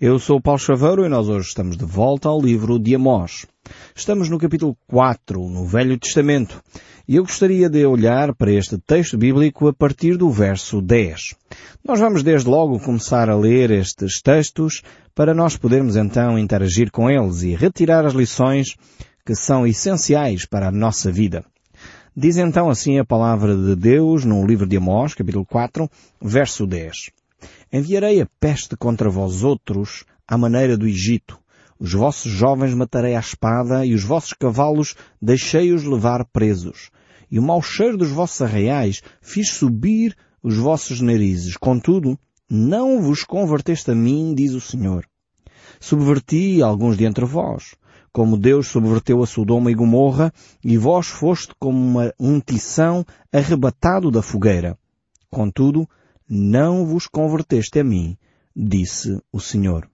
Eu sou Paulo Chaveiro e nós hoje estamos de volta ao livro de Amós. Estamos no capítulo 4, no Velho Testamento, e eu gostaria de olhar para este texto bíblico a partir do verso 10. Nós vamos desde logo começar a ler estes textos para nós podermos então interagir com eles e retirar as lições que são essenciais para a nossa vida. Diz então assim a palavra de Deus no livro de Amós, capítulo 4, verso 10. Enviarei a peste contra vós outros à maneira do Egito. Os vossos jovens matarei à espada e os vossos cavalos deixei-os levar presos. E o mau cheiro dos vossos arraiais fiz subir os vossos narizes. Contudo, não vos converteste a mim, diz o Senhor. Subverti alguns de entre vós, como Deus subverteu a Sodoma e Gomorra, e vós foste como uma, um tição arrebatado da fogueira. Contudo, não vos converteste a mim, disse o Senhor.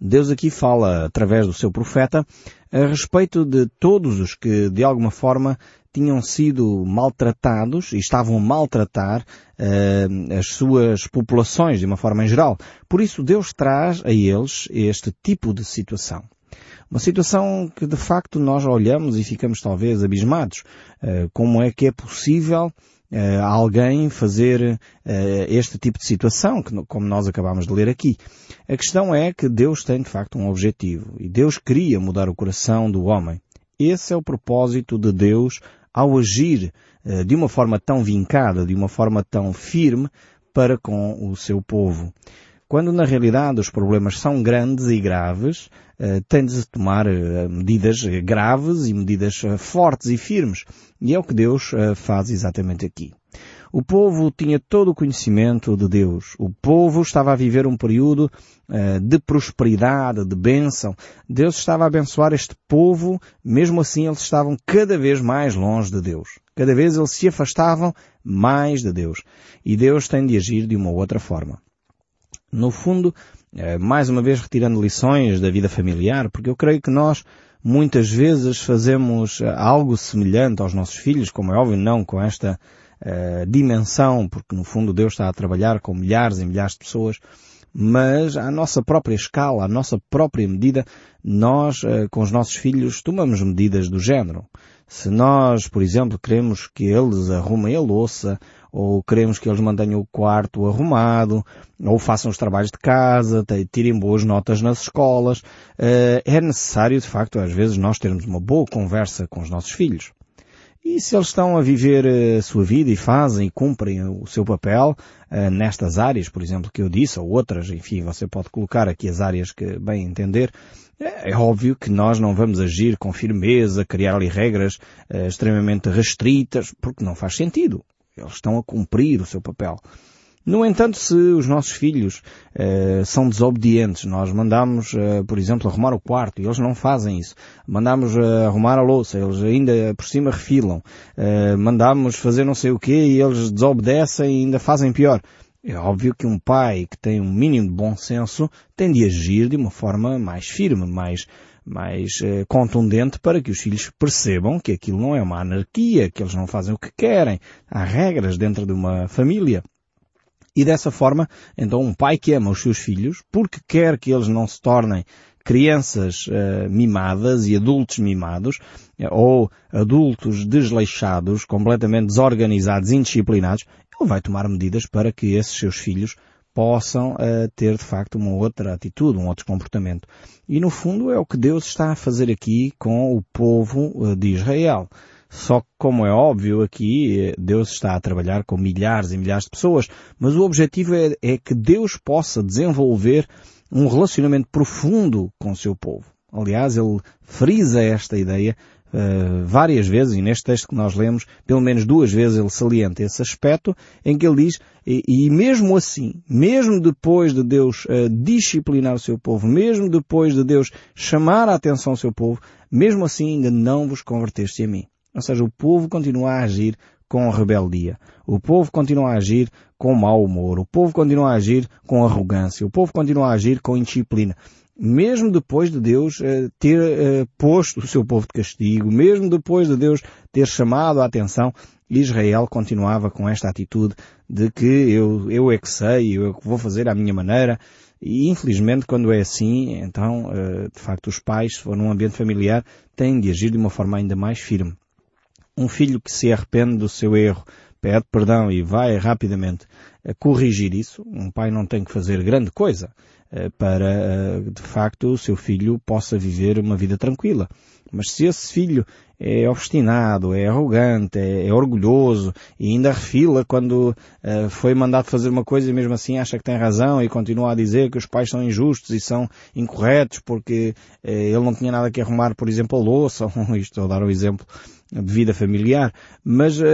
Deus aqui fala, através do seu profeta, a respeito de todos os que, de alguma forma, tinham sido maltratados e estavam a maltratar uh, as suas populações de uma forma em geral. Por isso Deus traz a eles este tipo de situação. Uma situação que de facto nós olhamos e ficamos talvez abismados. Uh, como é que é possível uh, alguém fazer este tipo de situação, que, como nós acabamos de ler aqui? A questão é que Deus tem de facto um objetivo e Deus queria mudar o coração do homem. Esse é o propósito de Deus ao agir uh, de uma forma tão vincada, de uma forma tão firme para com o seu povo. Quando na realidade os problemas são grandes e graves, uh, tem de tomar uh, medidas graves e medidas fortes e firmes. E é o que Deus faz exatamente aqui. O povo tinha todo o conhecimento de Deus. O povo estava a viver um período de prosperidade, de bênção. Deus estava a abençoar este povo, mesmo assim eles estavam cada vez mais longe de Deus. Cada vez eles se afastavam mais de Deus. E Deus tem de agir de uma outra forma. No fundo, mais uma vez retirando lições da vida familiar, porque eu creio que nós muitas vezes fazemos uh, algo semelhante aos nossos filhos, como é óbvio, não com esta uh, dimensão, porque no fundo Deus está a trabalhar com milhares e milhares de pessoas, mas à nossa própria escala, à nossa própria medida, nós, uh, com os nossos filhos, tomamos medidas do género. Se nós, por exemplo, queremos que eles arrumem a louça, ou queremos que eles mantenham o quarto arrumado, ou façam os trabalhos de casa, tirem boas notas nas escolas, uh, é necessário, de facto, às vezes nós termos uma boa conversa com os nossos filhos. E se eles estão a viver eh, a sua vida e fazem e cumprem o seu papel uh, nestas áreas, por exemplo, que eu disse, ou outras, enfim, você pode colocar aqui as áreas que bem entender, é, é óbvio que nós não vamos agir com firmeza, criar ali regras uh, extremamente restritas, porque não faz sentido. Eles estão a cumprir o seu papel. No entanto, se os nossos filhos uh, são desobedientes, nós mandamos, uh, por exemplo, arrumar o quarto e eles não fazem isso. Mandamos arrumar a louça, eles ainda por cima refilam. mandamos fazer não sei o quê e eles desobedecem e ainda fazem pior. É óbvio que um pai que tem um mínimo de bom senso tem de agir de uma forma mais firme, mais, mais contundente para que os filhos percebam que aquilo não é uma anarquia, que eles não fazem o que querem. Há regras dentro de uma família. E dessa forma, então um pai que ama os seus filhos, porque quer que eles não se tornem crianças uh, mimadas e adultos mimados, uh, ou adultos desleixados, completamente desorganizados, indisciplinados, ele vai tomar medidas para que esses seus filhos possam uh, ter de facto uma outra atitude, um outro comportamento. E no fundo é o que Deus está a fazer aqui com o povo de Israel. Só que, como é óbvio, aqui Deus está a trabalhar com milhares e milhares de pessoas, mas o objetivo é, é que Deus possa desenvolver um relacionamento profundo com o seu povo. Aliás, ele frisa esta ideia uh, várias vezes, e neste texto que nós lemos, pelo menos duas vezes ele salienta esse aspecto, em que ele diz, e, e mesmo assim, mesmo depois de Deus uh, disciplinar o seu povo, mesmo depois de Deus chamar a atenção ao seu povo, mesmo assim ainda não vos converteste a mim. Ou seja, o povo continua a agir com rebeldia. O povo continua a agir com mau humor. O povo continua a agir com arrogância. O povo continua a agir com indisciplina. Mesmo depois de Deus uh, ter uh, posto o seu povo de castigo, mesmo depois de Deus ter chamado a atenção, Israel continuava com esta atitude de que eu, eu é que sei, eu é que vou fazer à minha maneira, e infelizmente quando é assim, então, uh, de facto, os pais, se for num ambiente familiar, têm de agir de uma forma ainda mais firme. Um filho que se arrepende do seu erro, pede perdão e vai rapidamente corrigir isso, um pai não tem que fazer grande coisa eh, para, eh, de facto, o seu filho possa viver uma vida tranquila. Mas se esse filho é obstinado, é arrogante, é, é orgulhoso e ainda refila quando uh, foi mandado fazer uma coisa e mesmo assim acha que tem razão e continua a dizer que os pais são injustos e são incorretos porque uh, ele não tinha nada que arrumar, por exemplo, a louça, isto a dar um exemplo de vida familiar, mas uh,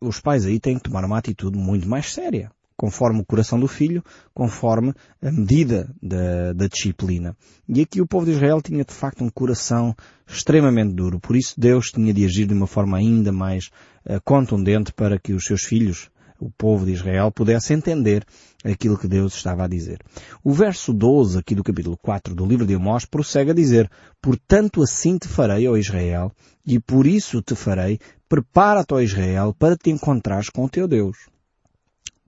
os pais aí têm que tomar uma atitude muito mais séria conforme o coração do filho, conforme a medida da, da, disciplina. E aqui o povo de Israel tinha de facto um coração extremamente duro, por isso Deus tinha de agir de uma forma ainda mais uh, contundente para que os seus filhos, o povo de Israel, pudesse entender aquilo que Deus estava a dizer. O verso 12 aqui do capítulo 4 do livro de Amós prossegue a dizer, Portanto assim te farei, ó Israel, e por isso te farei, prepara-te, ó Israel, para te encontrares com o teu Deus.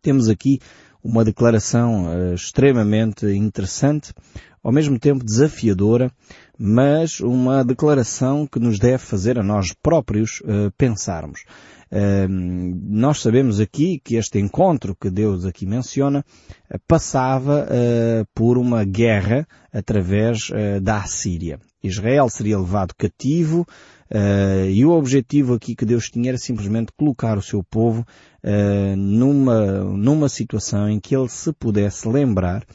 Temos aqui uma declaração uh, extremamente interessante, ao mesmo tempo desafiadora, mas uma declaração que nos deve fazer a nós próprios uh, pensarmos. Uh, nós sabemos aqui que este encontro que Deus aqui menciona passava por uma guerra através da Assíria. Israel seria levado cativo Uh, e o objetivo aqui que Deus tinha era simplesmente colocar o seu povo uh, numa, numa situação em que ele se pudesse lembrar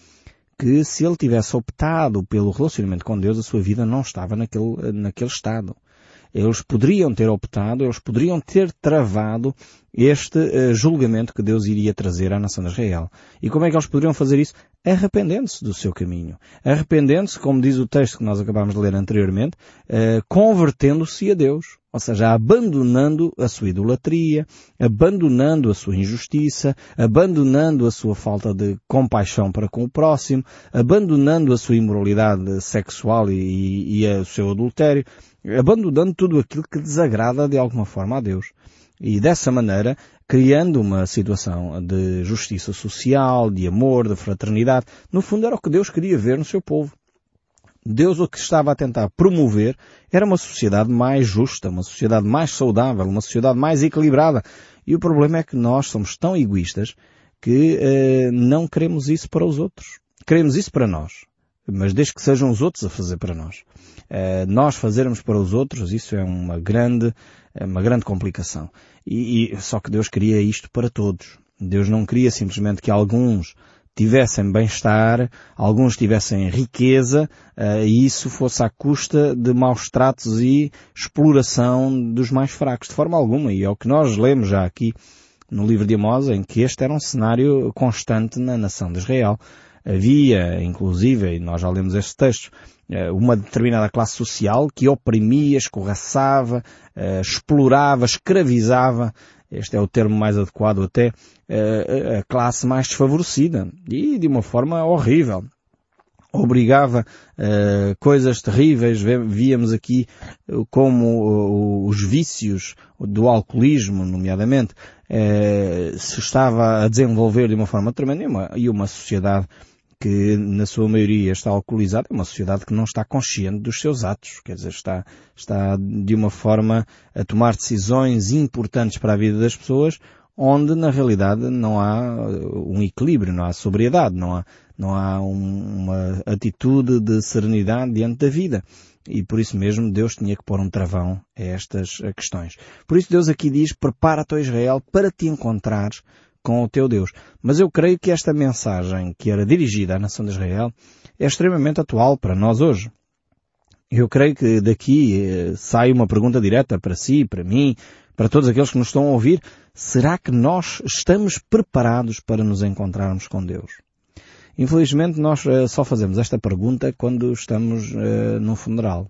que se ele tivesse optado pelo relacionamento com Deus, a sua vida não estava naquele, naquele estado. Eles poderiam ter optado, eles poderiam ter travado este uh, julgamento que Deus iria trazer à nação de Israel. E como é que eles poderiam fazer isso? Arrependendo-se do seu caminho. Arrependendo-se, como diz o texto que nós acabámos de ler anteriormente, uh, convertendo-se a Deus. Ou seja, abandonando a sua idolatria, abandonando a sua injustiça, abandonando a sua falta de compaixão para com o próximo, abandonando a sua imoralidade sexual e, e, e o seu adultério, abandonando tudo aquilo que desagrada de alguma forma a Deus. E dessa maneira, criando uma situação de justiça social, de amor, de fraternidade. No fundo era o que Deus queria ver no seu povo. Deus o que estava a tentar promover era uma sociedade mais justa, uma sociedade mais saudável, uma sociedade mais equilibrada. E o problema é que nós somos tão egoístas que eh, não queremos isso para os outros. Queremos isso para nós. Mas desde que sejam os outros a fazer para nós. Eh, nós fazermos para os outros, isso é uma grande é uma grande complicação. E, e, só que Deus queria isto para todos. Deus não queria simplesmente que alguns tivessem bem-estar, alguns tivessem riqueza, uh, e isso fosse à custa de maus tratos e exploração dos mais fracos, de forma alguma. E é o que nós lemos já aqui no livro de Amós, em que este era um cenário constante na nação de Israel. Havia, inclusive, e nós já lemos este texto, eh, uma determinada classe social que oprimia, escorraçava, eh, explorava, escravizava, este é o termo mais adequado até, eh, a classe mais desfavorecida e de uma forma horrível. Obrigava uh, coisas terríveis, víamos aqui como os vícios do alcoolismo, nomeadamente, uh, se estava a desenvolver de uma forma tremenda e uma, e uma sociedade que na sua maioria está alcoolizada, é uma sociedade que não está consciente dos seus atos, quer dizer, está, está de uma forma a tomar decisões importantes para a vida das pessoas, onde na realidade não há uh, um equilíbrio, não há sobriedade, não há, não há um, uma atitude de serenidade diante da vida. E por isso mesmo Deus tinha que pôr um travão a estas questões. Por isso Deus aqui diz, prepara-te, Israel, para te encontrares com o teu Deus. Mas eu creio que esta mensagem que era dirigida à nação de Israel é extremamente atual para nós hoje. Eu creio que daqui eh, sai uma pergunta direta para si, para mim, para todos aqueles que nos estão a ouvir. Será que nós estamos preparados para nos encontrarmos com Deus? Infelizmente nós eh, só fazemos esta pergunta quando estamos uh, no funeral.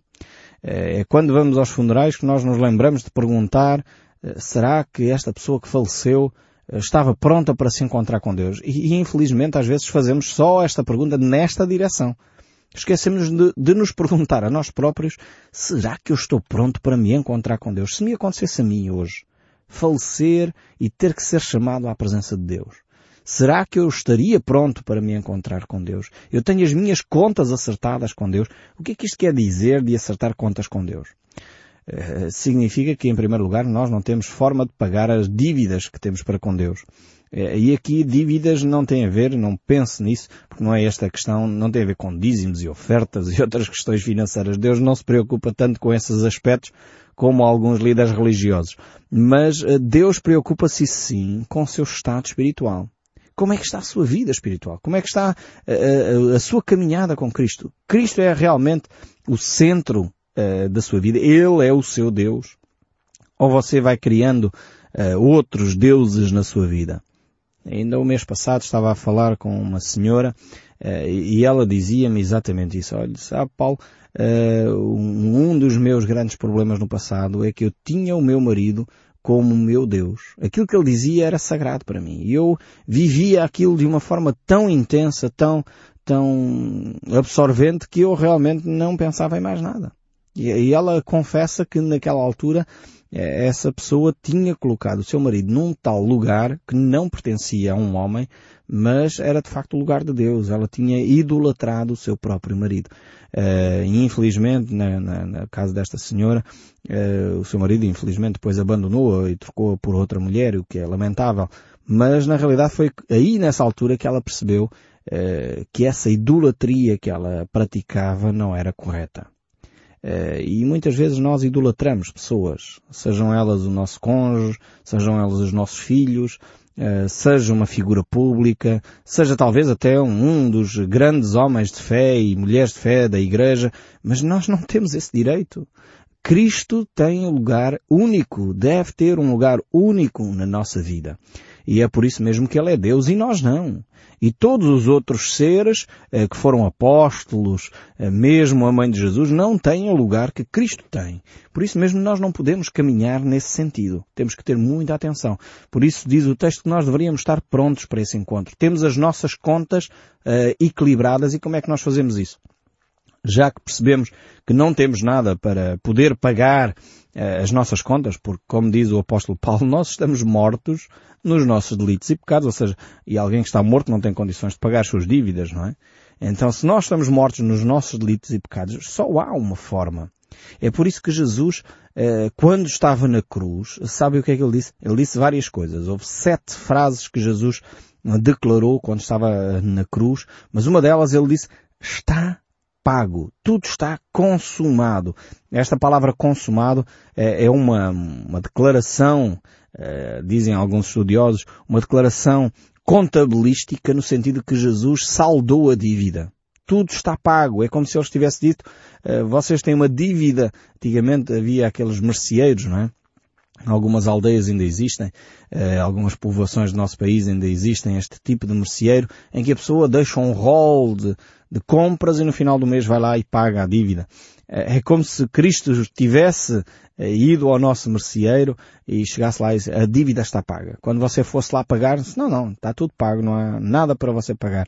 É quando vamos aos funerais que nós nos lembramos de perguntar será que esta pessoa que faleceu estava pronta para se encontrar com Deus. E, e, infelizmente às vezes fazemos só esta pergunta nesta direção. Esquecemos de, de, nos perguntar a nós próprios, será que eu estou pronto para me encontrar com Deus? Se me acontecesse a mim hoje, falecer e ter que ser chamado à presença de Deus, será que eu estaria pronto para me encontrar com Deus? Eu tenho as minhas contas acertadas com Deus. O que é que isto quer dizer de acertar contas com Deus? Uh, significa que, em primeiro lugar, nós não temos forma de pagar as dívidas que temos para com Deus. Eh, e aqui dívidas não tem a ver, não pense nisso, porque não é esta questão, não tem a ver com dízimos e ofertas e outras questões financeiras. Deus não se preocupa tanto com esses aspectos como alguns líderes religiosos. Mas eh, Deus preocupa-se sim com o seu estado espiritual. Como é que está a sua vida espiritual? Como é que está a, a, a sua caminhada com Cristo? Cristo é realmente o centro uh, da sua vida. Ele é o seu Deus. Ou você vai criando uh, outros deuses na sua vida? Ainda o mês passado estava a falar com uma senhora uh, e ela dizia-me exatamente isso. Olha, sabe Paulo, um dos meus grandes problemas no passado é que eu tinha o meu marido como meu Deus. Aquilo que ele dizia era sagrado para mim. E eu vivia aquilo de uma forma tão intensa, tão, tão absorvente que eu realmente não pensava em mais nada. E ela confessa que naquela altura é, essa pessoa tinha colocado o seu marido num tal lugar que não pertencia a um homem, mas era de facto o lugar de Deus. Ela tinha idolatrado o seu próprio marido. Uh, infelizmente, na, na, na, casa desta senhora, uh, o seu marido infelizmente depois abandonou-a e trocou por outra mulher, o que é lamentável. Mas na realidade foi aí nessa altura que ela percebeu que essa idolatria que ela praticava não era correta. Uh, e muitas vezes nós idolatramos pessoas, sejam elas o nosso cônjuge, sejam elas os nossos filhos, uh, seja uma figura pública, seja talvez até um, dos grandes homens de fé e mulheres de fé da igreja, mas nós não temos esse direito. Cristo tem um lugar único, deve ter um lugar único na nossa vida. E é por isso mesmo que Ele é Deus e nós não. E todos os outros seres eh, que foram apóstolos, eh, mesmo a mãe de Jesus, não têm o lugar que Cristo tem. Por isso mesmo nós não podemos caminhar nesse sentido. Temos que ter muita atenção. Por isso diz o texto que nós deveríamos estar prontos para esse encontro. Temos as nossas contas eh, equilibradas e como é que nós fazemos isso? Já que percebemos que não temos nada para poder pagar eh, as nossas contas, porque, como diz o apóstolo Paulo, nós estamos mortos nos nossos delitos e pecados, ou seja, e alguém que está morto não tem condições de pagar as suas dívidas, não é? Então, se nós estamos mortos nos nossos delitos e pecados, só há uma forma. É por isso que Jesus, eh, quando estava na cruz, sabe o que é que ele disse? Ele disse várias coisas. Houve sete frases que Jesus declarou quando estava na cruz, mas uma delas ele disse, está pago, tudo está consumado. Esta palavra consumado é, é uma, uma declaração, é, dizem alguns estudiosos, uma declaração contabilística no sentido que Jesus saldou a dívida. Tudo está pago. É como se ele tivesse dito, é, vocês têm uma dívida. Antigamente havia aqueles merceeiros, não é? Algumas aldeias ainda existem, eh, algumas povoações do nosso país ainda existem este tipo de merceeiro em que a pessoa deixa um rol de, de compras e no final do mês vai lá e paga a dívida. É como se Cristo tivesse eh, ido ao nosso merceeiro e chegasse lá e disse, a dívida está paga. Quando você fosse lá pagar, disse, não, não, está tudo pago, não há nada para você pagar.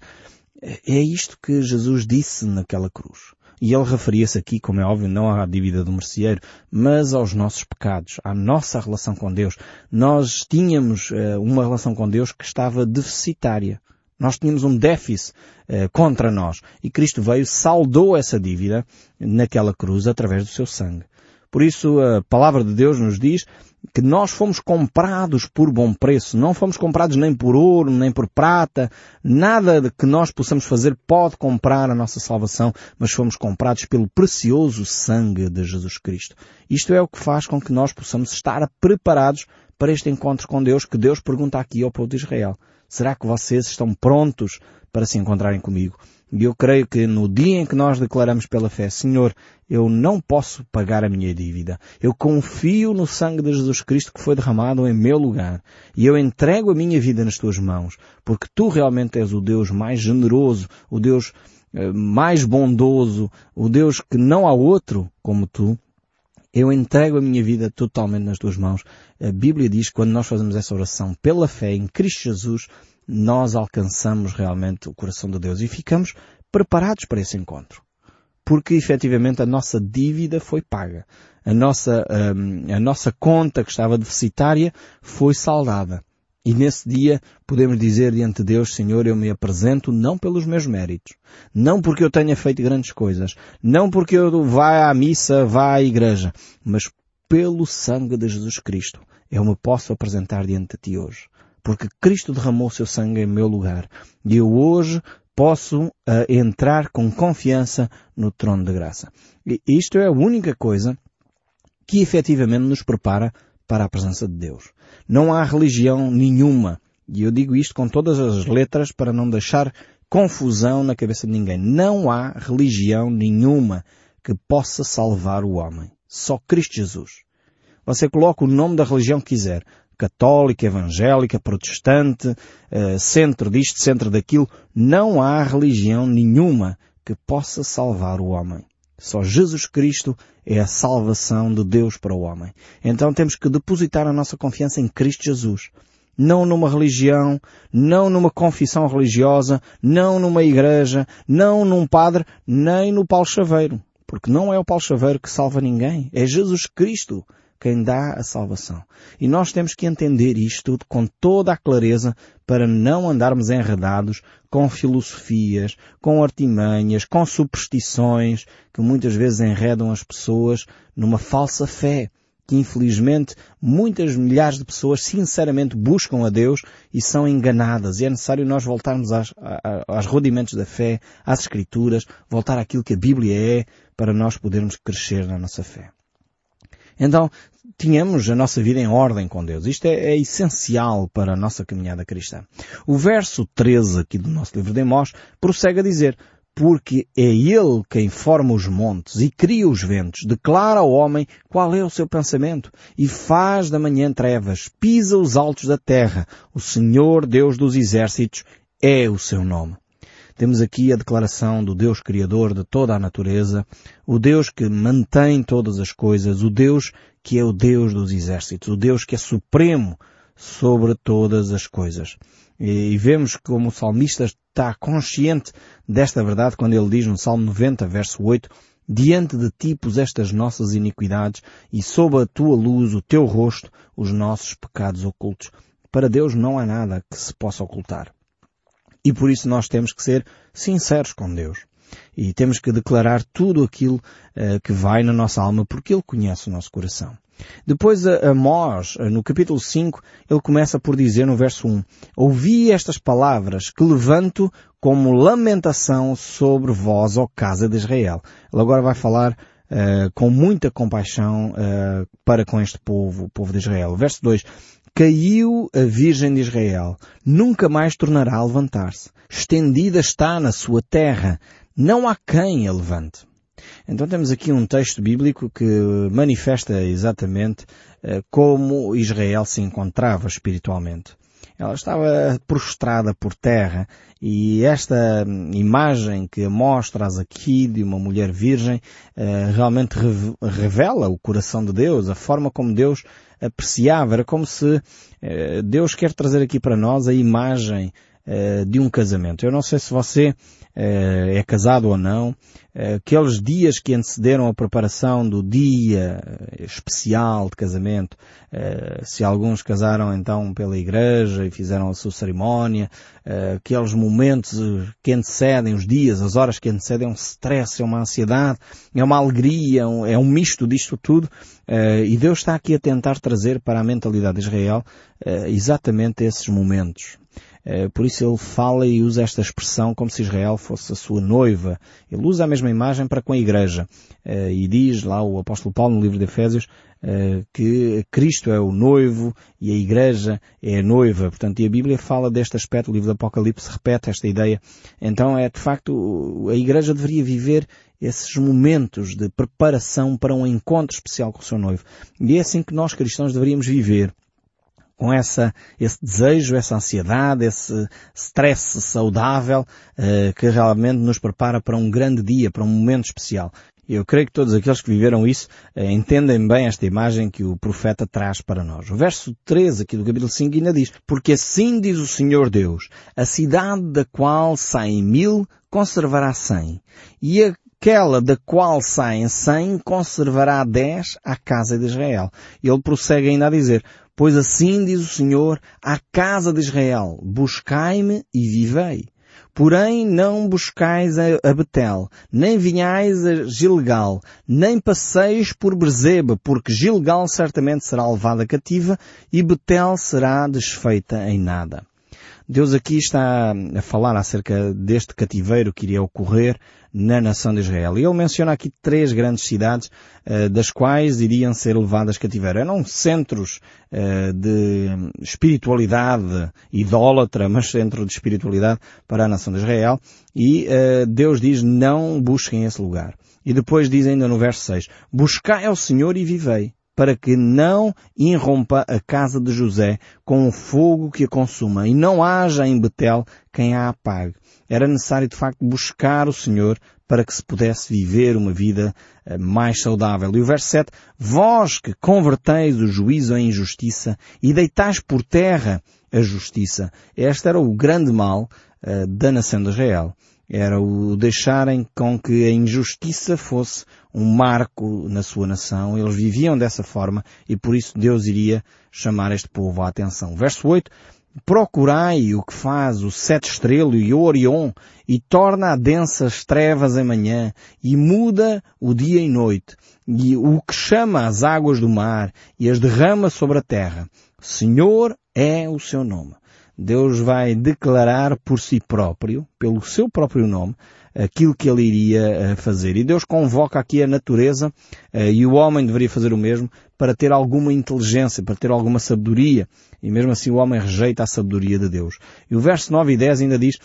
É isto que Jesus disse naquela cruz. E ele referia-se aqui, como é óbvio, não à dívida do merceeiro, mas aos nossos pecados, à nossa relação com Deus. Nós tínhamos uh, uma relação com Deus que estava deficitária. Nós tínhamos um déficit eh, contra nós. E Cristo veio, saldou essa dívida naquela cruz através do seu sangue. Por isso a palavra de Deus nos diz que nós fomos comprados por bom preço. Não fomos comprados nem por ouro, nem por prata. Nada de que nós possamos fazer pode comprar a nossa salvação, mas fomos comprados pelo precioso sangue de Jesus Cristo. Isto é o que faz com que nós possamos estar preparados para este encontro com Deus que Deus pergunta aqui ao povo de Israel. Será que vocês estão prontos para se encontrarem comigo? E eu creio que no dia em que nós declaramos pela fé, Senhor, eu não posso pagar a minha dívida. Eu confio no sangue de Jesus Cristo que foi derramado em meu lugar. E eu entrego a minha vida nas tuas mãos, porque tu realmente és o Deus mais generoso, o Deus eh, mais bondoso, o Deus que não há outro como tu. Eu entrego a minha vida totalmente nas tuas mãos. A Bíblia diz que quando nós fazemos essa oração pela fé em Cristo Jesus, nós alcançamos realmente o coração de Deus e ficamos preparados para esse encontro. porque efetivamente a nossa dívida foi paga. A nossa, hum, a nossa conta que estava deficitária foi saldada. E nesse dia podemos dizer diante de Deus, Senhor, eu me apresento não pelos meus méritos, não porque eu tenha feito grandes coisas, não porque eu vá à missa, vá à igreja, mas pelo sangue de Jesus Cristo. Eu me posso apresentar diante de Ti hoje. Porque Cristo derramou seu sangue em meu lugar. E eu hoje posso uh, entrar com confiança no trono de graça. E isto é a única coisa que efetivamente nos prepara para a presença de Deus. Não há religião nenhuma, e eu digo isto com todas as letras para não deixar confusão na cabeça de ninguém. Não há religião nenhuma que possa salvar o homem. Só Cristo Jesus. Você coloca o nome da religião que quiser. Católica, evangélica, protestante, uh, centro disto, centro daquilo. Não há religião nenhuma que possa salvar o homem. Só Jesus Cristo é a salvação de Deus para o homem. Então temos que depositar a nossa confiança em Cristo Jesus. Não numa religião, não numa confissão religiosa, não numa igreja, não num padre, nem no Paulo Chaveiro. Porque não é o Paulo Chaveiro que salva ninguém. É Jesus Cristo quem dá a salvação. E nós temos que entender isto com toda a clareza para não andarmos enredados com filosofias, com artimanhas, com superstições que muitas vezes enredam as pessoas numa falsa fé que infelizmente muitas milhares de pessoas sinceramente buscam a Deus e são enganadas. E é necessário nós voltarmos às, às rudimentos da fé, às Escrituras, voltar àquilo que a Bíblia é, para nós podermos crescer na nossa fé. Então, tínhamos a nossa vida em ordem com Deus. Isto é, é, essencial para a nossa caminhada cristã. O verso 13 aqui do nosso livro de Amós prossegue a dizer, porque é Ele quem forma os montes e cria os ventos, declara ao homem qual é o seu pensamento e faz da manhã trevas, pisa os altos da terra. O Senhor Deus dos exércitos é o seu nome. Temos aqui a declaração do Deus Criador de toda a natureza, o Deus que mantém todas as coisas, o Deus que é o Deus dos exércitos, o Deus que é supremo sobre todas as coisas. E vemos como o salmista está consciente desta verdade quando ele diz no Salmo 90, verso 8, Diante de ti puseste as nossas iniquidades e sob a tua luz o teu rosto os nossos pecados ocultos. Para Deus não há nada que se possa ocultar. E por isso nós temos que ser sinceros com Deus. E temos que declarar tudo aquilo uh, que vai na nossa alma, porque Ele conhece o nosso coração. Depois Amós, no capítulo 5, ele começa por dizer no verso 1, Ouvi estas palavras que levanto como lamentação sobre vós, ó casa de Israel. Ele agora vai falar uh, com muita compaixão uh, para com este povo, o povo de Israel. Verso 2, Caiu a Virgem de Israel, nunca mais tornará a levantar-se. Estendida está na sua terra, não há quem a levante. Então temos aqui um texto bíblico que manifesta exatamente uh, como Israel se encontrava espiritualmente. Ela estava prostrada por terra e esta imagem que mostras aqui de uma mulher virgem uh, realmente revela o coração de Deus, a forma como Deus apreciava. Era como se uh, Deus quer trazer aqui para nós a imagem uh, de um casamento. Eu não sei se você é casado ou não, aqueles dias que antecederam a preparação do dia especial de casamento, se alguns casaram então pela igreja e fizeram a sua cerimónia, aqueles momentos que antecedem os dias, as horas que antecedem é um stress, é uma ansiedade, é uma alegria, é um misto disto tudo, e Deus está aqui a tentar trazer para a mentalidade de Israel exatamente esses momentos. Eh, por isso ele fala e usa esta expressão como se Israel fosse a sua noiva. Ele usa a mesma imagem para com a igreja. Eh, e diz lá o apóstolo Paulo no livro de Efésios eh, que Cristo é o noivo e a igreja é a noiva. Portanto, e a Bíblia fala deste aspecto, o livro do Apocalipse repete esta ideia. Então é de facto, a igreja deveria viver esses momentos de preparação para um encontro especial com o seu noivo. E é assim que nós cristãos deveríamos viver com essa, esse desejo, essa ansiedade, esse stress saudável uh, que realmente nos prepara para um grande dia, para um momento especial. Eu creio que todos aqueles que viveram isso uh, entendem bem esta imagem que o profeta traz para nós. O verso 13 aqui do capítulo 5 ainda diz, Porque assim diz o Senhor Deus, a cidade da qual saem mil conservará cem, e a aquela da qual saem cem conservará dez à casa de Israel. Ele prossegue ainda a dizer, pois assim diz o Senhor à casa de Israel, buscai-me e vivei. Porém não buscais a Betel, nem vinhais a Gilgal, nem passeis por Berzeba, porque Gilgal certamente será levada cativa e Betel será desfeita em nada. Deus aqui está a falar acerca deste cativeiro que iria ocorrer na nação de Israel. E ele menciona aqui três grandes cidades, uh, das quais iriam ser levadas cativeiro. Eram centros uh, de espiritualidade idólatra, mas centro de espiritualidade para a nação de Israel. E uh, Deus diz, não busquem esse lugar. E depois diz ainda no verso 6, buscai ao Senhor e vivei para que não irrompa a casa de José com o fogo que a consuma e não haja em Betel quem a apague. Era necessário de facto buscar o Senhor para que se pudesse viver uma vida eh, mais saudável. E o verso 7, vós que converteis o juízo em injustiça e deitais por terra a justiça. Este era o grande mal uh, da nação de Israel era o deixarem com que a injustiça fosse um marco na sua nação. Eles viviam dessa forma e por isso Deus iria chamar este povo à atenção. Verso 8. Procurai o que faz o sete estrelo e o Orion e torna a densas trevas em manhã e muda o dia em noite e o que chama as águas do mar e as derrama sobre a terra. Senhor é o seu nome. Deus vai declarar por si próprio, pelo seu próprio nome, aquilo que ele iria eh, fazer. E Deus convoca aqui a natureza, eh, e o homem deveria fazer o mesmo, para ter alguma inteligência, para ter alguma sabedoria. E mesmo assim o homem rejeita a sabedoria de Deus. E o verso 9 e 10 ainda diz,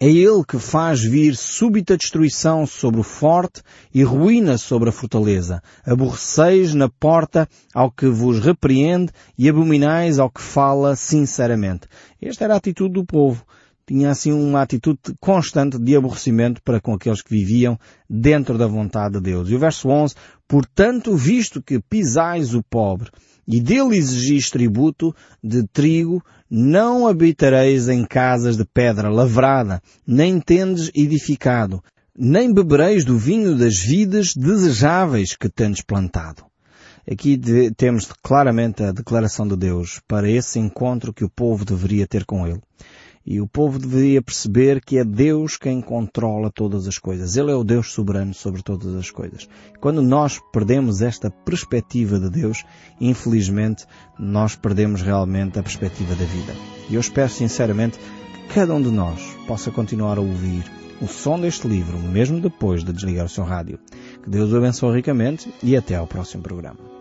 é ele que faz vir súbita destruição sobre o forte e ruína sobre a fortaleza. Aborreceis na porta ao que vos repreende e abominais ao que fala sinceramente. Esta era a atitude do povo. Tinha assim uma atitude constante de aborrecimento para com aqueles que viviam dentro da vontade de Deus. E o verso 11, portanto, visto que pisais o pobre e dele exigis tributo de trigo, não habitareis em casas de pedra lavrada, nem tendes edificado, nem bebereis do vinho das vidas desejáveis que tendes plantado. Aqui temos claramente a declaração de Deus para esse encontro que o povo deveria ter com Ele. E o povo deveria perceber que é Deus quem controla todas as coisas. Ele é o Deus soberano sobre todas as coisas. Quando nós perdemos esta perspectiva de Deus, infelizmente, nós perdemos realmente a perspectiva da vida. E eu espero sinceramente que cada um de nós possa continuar a ouvir o som deste livro, mesmo depois de desligar o seu rádio. Que Deus o abençoe ricamente e até ao próximo programa.